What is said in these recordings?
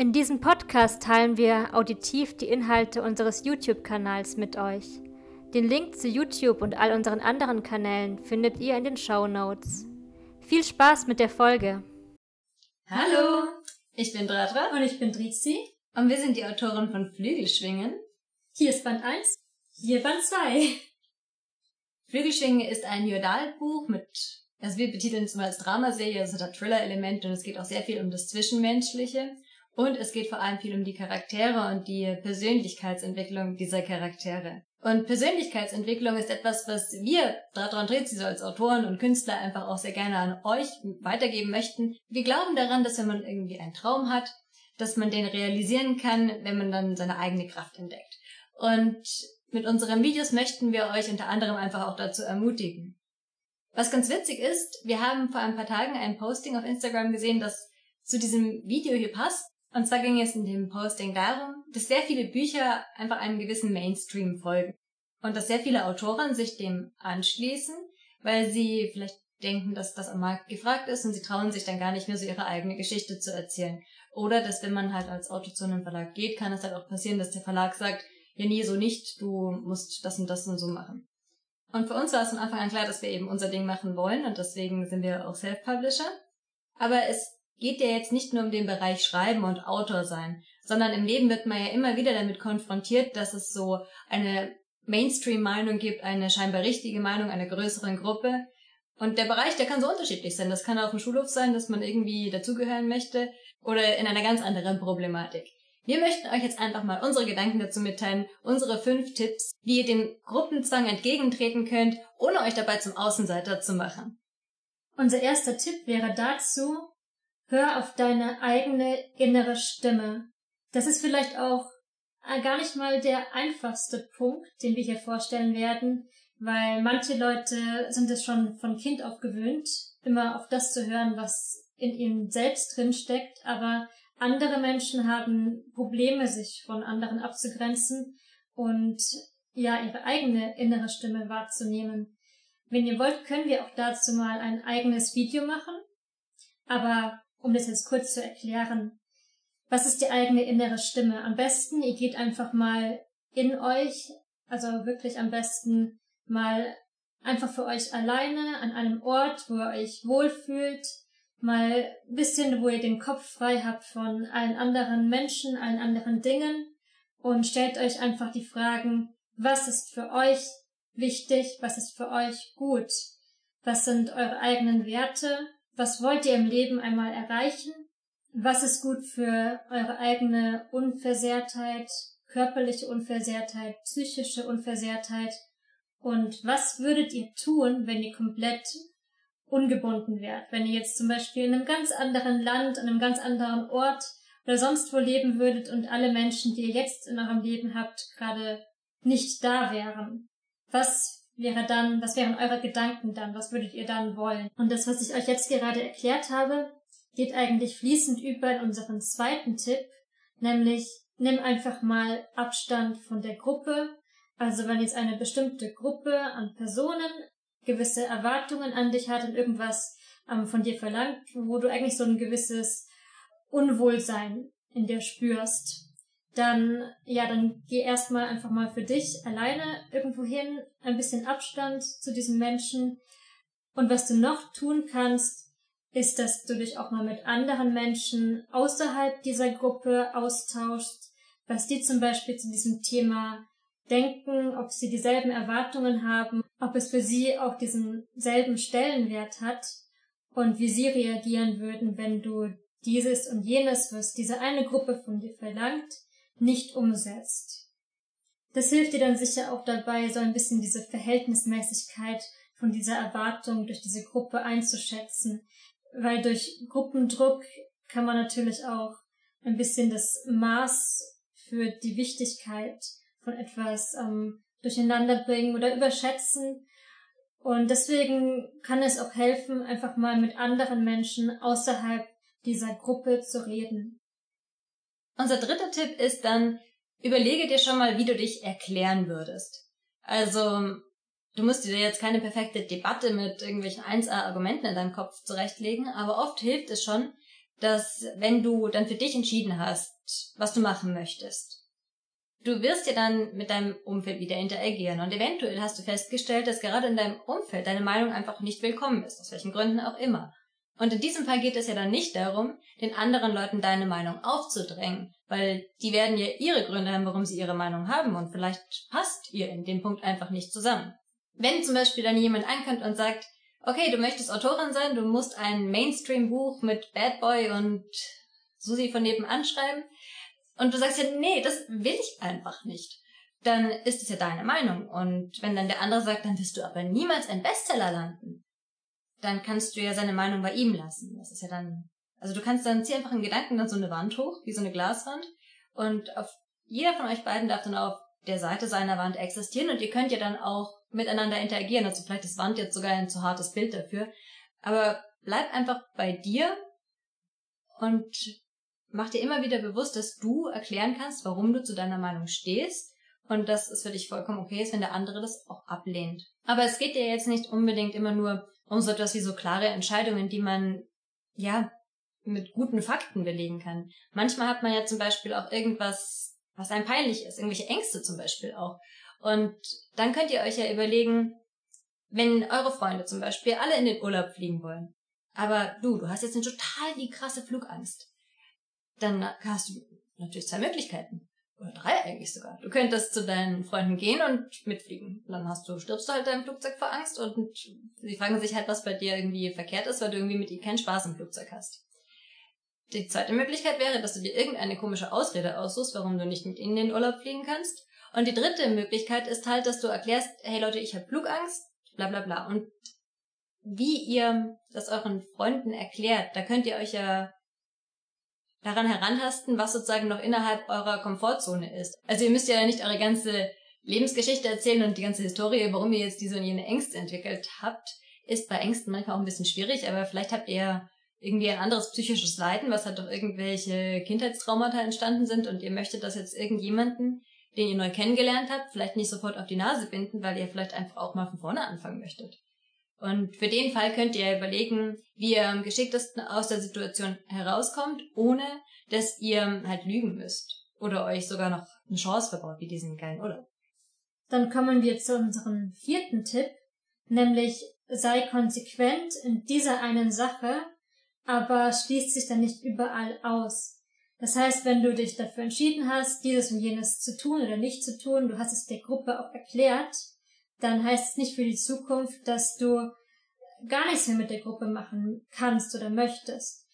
In diesem Podcast teilen wir auditiv die Inhalte unseres YouTube-Kanals mit euch. Den Link zu YouTube und all unseren anderen Kanälen findet ihr in den Show Notes. Viel Spaß mit der Folge! Hallo, ich bin Dratra und ich bin Drizi und wir sind die Autoren von Flügelschwingen. Hier ist Band 1, hier Band 2. Flügelschwingen ist ein Jodal-Buch mit, also wir betiteln es mal als Dramaserie, also es hat Thriller-Elemente und es geht auch sehr viel um das Zwischenmenschliche. Und es geht vor allem viel um die Charaktere und die Persönlichkeitsentwicklung dieser Charaktere. Und Persönlichkeitsentwicklung ist etwas, was wir, Dradron Trezi, so als Autoren und Künstler einfach auch sehr gerne an euch weitergeben möchten. Wir glauben daran, dass wenn man irgendwie einen Traum hat, dass man den realisieren kann, wenn man dann seine eigene Kraft entdeckt. Und mit unseren Videos möchten wir euch unter anderem einfach auch dazu ermutigen. Was ganz witzig ist, wir haben vor ein paar Tagen ein Posting auf Instagram gesehen, das zu diesem Video hier passt. Und zwar ging es in dem Posting darum, dass sehr viele Bücher einfach einem gewissen Mainstream folgen. Und dass sehr viele Autoren sich dem anschließen, weil sie vielleicht denken, dass das am Markt gefragt ist und sie trauen sich dann gar nicht mehr so ihre eigene Geschichte zu erzählen. Oder dass wenn man halt als Autor zu einem Verlag geht, kann es halt auch passieren, dass der Verlag sagt, ja nee, so nicht, du musst das und das und so machen. Und für uns war es von Anfang an klar, dass wir eben unser Ding machen wollen und deswegen sind wir auch Self-Publisher. Aber es geht ja jetzt nicht nur um den Bereich Schreiben und Autor sein, sondern im Leben wird man ja immer wieder damit konfrontiert, dass es so eine Mainstream-Meinung gibt, eine scheinbar richtige Meinung einer größeren Gruppe. Und der Bereich, der kann so unterschiedlich sein. Das kann auf dem Schulhof sein, dass man irgendwie dazugehören möchte oder in einer ganz anderen Problematik. Wir möchten euch jetzt einfach mal unsere Gedanken dazu mitteilen, unsere fünf Tipps, wie ihr dem Gruppenzwang entgegentreten könnt, ohne euch dabei zum Außenseiter zu machen. Unser erster Tipp wäre dazu, hör auf deine eigene innere Stimme. Das ist vielleicht auch gar nicht mal der einfachste Punkt, den wir hier vorstellen werden, weil manche Leute sind es schon von Kind auf gewöhnt, immer auf das zu hören, was in ihnen selbst drin steckt, aber andere Menschen haben Probleme, sich von anderen abzugrenzen und ja, ihre eigene innere Stimme wahrzunehmen. Wenn ihr wollt, können wir auch dazu mal ein eigenes Video machen. Aber um das jetzt kurz zu erklären, was ist die eigene innere Stimme? Am besten, ihr geht einfach mal in euch, also wirklich am besten mal einfach für euch alleine an einem Ort, wo ihr euch wohlfühlt, mal ein bisschen, wo ihr den Kopf frei habt von allen anderen Menschen, allen anderen Dingen und stellt euch einfach die Fragen, was ist für euch wichtig, was ist für euch gut, was sind eure eigenen Werte, was wollt ihr im Leben einmal erreichen, was ist gut für eure eigene Unversehrtheit, körperliche Unversehrtheit, psychische Unversehrtheit und was würdet ihr tun, wenn ihr komplett ungebunden wärt. Wenn ihr jetzt zum Beispiel in einem ganz anderen Land, an einem ganz anderen Ort oder sonst wo leben würdet und alle Menschen, die ihr jetzt in eurem Leben habt, gerade nicht da wären. Was wäre dann, was wären eure Gedanken dann? Was würdet ihr dann wollen? Und das, was ich euch jetzt gerade erklärt habe, geht eigentlich fließend über in unseren zweiten Tipp, nämlich nimm einfach mal Abstand von der Gruppe. Also wenn jetzt eine bestimmte Gruppe an Personen gewisse Erwartungen an dich hat und irgendwas ähm, von dir verlangt, wo du eigentlich so ein gewisses Unwohlsein in dir spürst, dann, ja, dann geh erstmal einfach mal für dich alleine irgendwo hin, ein bisschen Abstand zu diesem Menschen. Und was du noch tun kannst, ist, dass du dich auch mal mit anderen Menschen außerhalb dieser Gruppe austauschst, was die zum Beispiel zu diesem Thema denken, ob sie dieselben Erwartungen haben, ob es für sie auch diesen selben Stellenwert hat und wie sie reagieren würden, wenn du dieses und jenes, was diese eine Gruppe von dir verlangt, nicht umsetzt. Das hilft dir dann sicher auch dabei, so ein bisschen diese Verhältnismäßigkeit von dieser Erwartung durch diese Gruppe einzuschätzen, weil durch Gruppendruck kann man natürlich auch ein bisschen das Maß für die Wichtigkeit von etwas ähm, durcheinander bringen oder überschätzen. Und deswegen kann es auch helfen, einfach mal mit anderen Menschen außerhalb dieser Gruppe zu reden. Unser dritter Tipp ist dann, überlege dir schon mal, wie du dich erklären würdest. Also, du musst dir jetzt keine perfekte Debatte mit irgendwelchen 1A-Argumenten in deinem Kopf zurechtlegen, aber oft hilft es schon, dass wenn du dann für dich entschieden hast, was du machen möchtest, du wirst ja dann mit deinem Umfeld wieder interagieren und eventuell hast du festgestellt, dass gerade in deinem Umfeld deine Meinung einfach nicht willkommen ist, aus welchen Gründen auch immer. Und in diesem Fall geht es ja dann nicht darum, den anderen Leuten deine Meinung aufzudrängen, weil die werden ja ihre Gründe haben, warum sie ihre Meinung haben und vielleicht passt ihr in dem Punkt einfach nicht zusammen. Wenn zum Beispiel dann jemand einkommt und sagt, okay, du möchtest Autorin sein, du musst ein Mainstream-Buch mit Bad Boy und Susi von nebenan schreiben, und du sagst ja, nee, das will ich einfach nicht, dann ist es ja deine Meinung. Und wenn dann der andere sagt, dann wirst du aber niemals ein Bestseller landen, dann kannst du ja seine Meinung bei ihm lassen. Das ist ja dann, also du kannst dann, zieh einfach in Gedanken dann so eine Wand hoch, wie so eine Glaswand, und auf jeder von euch beiden darf dann auf der Seite seiner Wand existieren und ihr könnt ja dann auch miteinander interagieren. Also vielleicht ist Wand jetzt sogar ein zu hartes Bild dafür. Aber bleib einfach bei dir und mach dir immer wieder bewusst, dass du erklären kannst, warum du zu deiner Meinung stehst und dass es für dich vollkommen okay ist, wenn der andere das auch ablehnt. Aber es geht dir jetzt nicht unbedingt immer nur um so etwas wie so klare Entscheidungen, die man, ja, mit guten Fakten belegen kann. Manchmal hat man ja zum Beispiel auch irgendwas, was einem peinlich ist, irgendwelche Ängste zum Beispiel auch. Und dann könnt ihr euch ja überlegen, wenn eure Freunde zum Beispiel alle in den Urlaub fliegen wollen, aber du, du hast jetzt eine total die krasse Flugangst dann hast du natürlich zwei Möglichkeiten. Oder drei eigentlich sogar. Du könntest zu deinen Freunden gehen und mitfliegen. Dann hast du, stirbst du halt deinem Flugzeug vor Angst und sie fragen sich halt, was bei dir irgendwie verkehrt ist, weil du irgendwie mit ihnen keinen Spaß im Flugzeug hast. Die zweite Möglichkeit wäre, dass du dir irgendeine komische Ausrede aussuchst, warum du nicht mit ihnen in den Urlaub fliegen kannst. Und die dritte Möglichkeit ist halt, dass du erklärst, hey Leute, ich habe Flugangst, bla bla bla. Und wie ihr das euren Freunden erklärt, da könnt ihr euch ja daran herantasten, was sozusagen noch innerhalb eurer Komfortzone ist. Also ihr müsst ja nicht eure ganze Lebensgeschichte erzählen und die ganze Historie, warum ihr jetzt diese und jene Ängste entwickelt habt, ist bei Ängsten manchmal auch ein bisschen schwierig, aber vielleicht habt ihr irgendwie ein anderes psychisches Leiden, was halt durch irgendwelche Kindheitstraumata entstanden sind und ihr möchtet das jetzt irgendjemanden, den ihr neu kennengelernt habt, vielleicht nicht sofort auf die Nase binden, weil ihr vielleicht einfach auch mal von vorne anfangen möchtet. Und für den Fall könnt ihr überlegen, wie ihr am geschicktesten aus der Situation herauskommt, ohne dass ihr halt lügen müsst. Oder euch sogar noch eine Chance verbaut, wie diesen geilen Urlaub. Dann kommen wir zu unserem vierten Tipp, nämlich sei konsequent in dieser einen Sache, aber schließt sich dann nicht überall aus. Das heißt, wenn du dich dafür entschieden hast, dieses und jenes zu tun oder nicht zu tun, du hast es der Gruppe auch erklärt, dann heißt es nicht für die Zukunft, dass du gar nichts mehr mit der Gruppe machen kannst oder möchtest.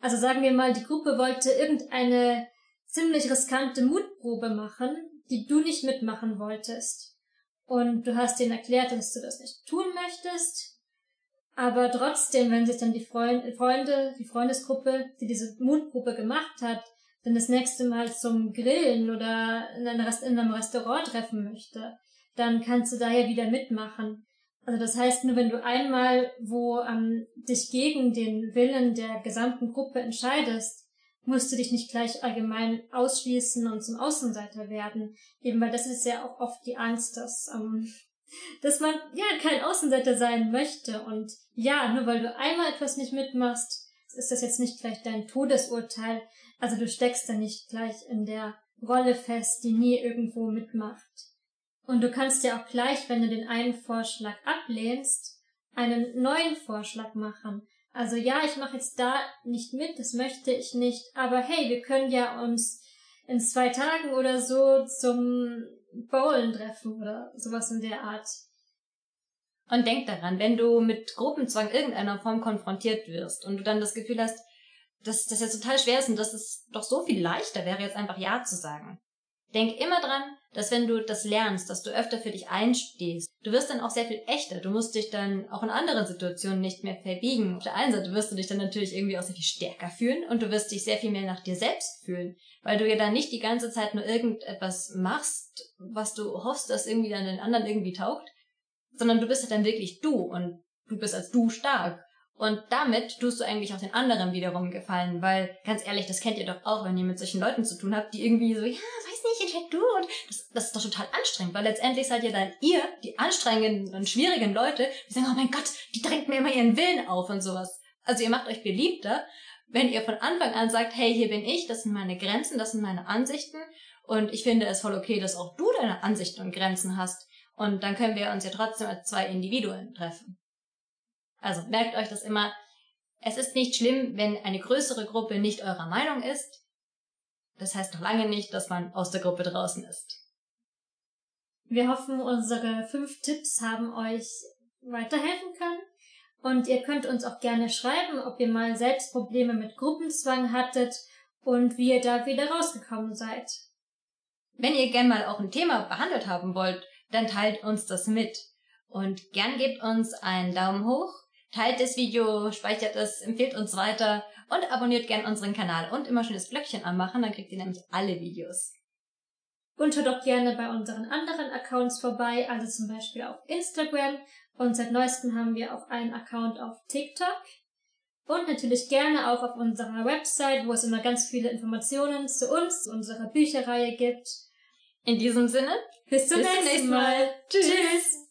Also sagen wir mal, die Gruppe wollte irgendeine ziemlich riskante Mutprobe machen, die du nicht mitmachen wolltest. Und du hast denen erklärt, dass du das nicht tun möchtest. Aber trotzdem, wenn sich dann die Freunde, die Freundesgruppe, die diese Mutprobe gemacht hat, dann das nächste Mal zum Grillen oder in einem Restaurant treffen möchte, dann kannst du da ja wieder mitmachen. Also das heißt, nur wenn du einmal, wo ähm, dich gegen den Willen der gesamten Gruppe entscheidest, musst du dich nicht gleich allgemein ausschließen und zum Außenseiter werden. Eben weil das ist ja auch oft die Angst, dass, ähm, dass man ja kein Außenseiter sein möchte. Und ja, nur weil du einmal etwas nicht mitmachst, ist das jetzt nicht gleich dein Todesurteil. Also du steckst da nicht gleich in der Rolle fest, die nie irgendwo mitmacht. Und du kannst ja auch gleich, wenn du den einen Vorschlag ablehnst, einen neuen Vorschlag machen. Also ja, ich mache jetzt da nicht mit, das möchte ich nicht, aber hey, wir können ja uns in zwei Tagen oder so zum Bowlen treffen oder sowas in der Art. Und denk daran, wenn du mit Gruppenzwang irgendeiner Form konfrontiert wirst und du dann das Gefühl hast, dass das jetzt total schwer ist und dass es doch so viel leichter wäre, jetzt einfach Ja zu sagen, Denk immer dran, dass wenn du das lernst, dass du öfter für dich einstehst, du wirst dann auch sehr viel echter. Du musst dich dann auch in anderen Situationen nicht mehr verbiegen. Auf der einen Seite wirst du dich dann natürlich irgendwie auch sehr viel stärker fühlen und du wirst dich sehr viel mehr nach dir selbst fühlen, weil du ja dann nicht die ganze Zeit nur irgendetwas machst, was du hoffst, dass irgendwie dann den anderen irgendwie taugt, sondern du bist ja dann wirklich du und du bist als du stark. Und damit tust du eigentlich auch den anderen wiederum gefallen, weil ganz ehrlich, das kennt ihr doch auch, wenn ihr mit solchen Leuten zu tun habt, die irgendwie so, ja, weiß nicht, entscheid du und das, das ist doch total anstrengend, weil letztendlich seid ihr dann ihr, die anstrengenden und schwierigen Leute, die sagen, oh mein Gott, die drängt mir immer ihren Willen auf und sowas. Also ihr macht euch beliebter, wenn ihr von Anfang an sagt, hey, hier bin ich, das sind meine Grenzen, das sind meine Ansichten und ich finde es voll okay, dass auch du deine Ansichten und Grenzen hast. Und dann können wir uns ja trotzdem als zwei Individuen treffen. Also merkt euch das immer. Es ist nicht schlimm, wenn eine größere Gruppe nicht eurer Meinung ist. Das heißt noch lange nicht, dass man aus der Gruppe draußen ist. Wir hoffen, unsere fünf Tipps haben euch weiterhelfen können. Und ihr könnt uns auch gerne schreiben, ob ihr mal selbst Probleme mit Gruppenzwang hattet und wie ihr da wieder rausgekommen seid. Wenn ihr gern mal auch ein Thema behandelt haben wollt, dann teilt uns das mit. Und gern gebt uns einen Daumen hoch Teilt das Video, speichert es, empfiehlt uns weiter und abonniert gern unseren Kanal und immer schön das Glöckchen anmachen, dann kriegt ihr nämlich alle Videos. Und schaut doch gerne bei unseren anderen Accounts vorbei, also zum Beispiel auf Instagram und seit neuestem haben wir auch einen Account auf TikTok. Und natürlich gerne auch auf unserer Website, wo es immer ganz viele Informationen zu uns, zu unserer Bücherreihe gibt. In diesem Sinne, bis zum, bis nächsten, nächsten Mal. Mal. Tschüss.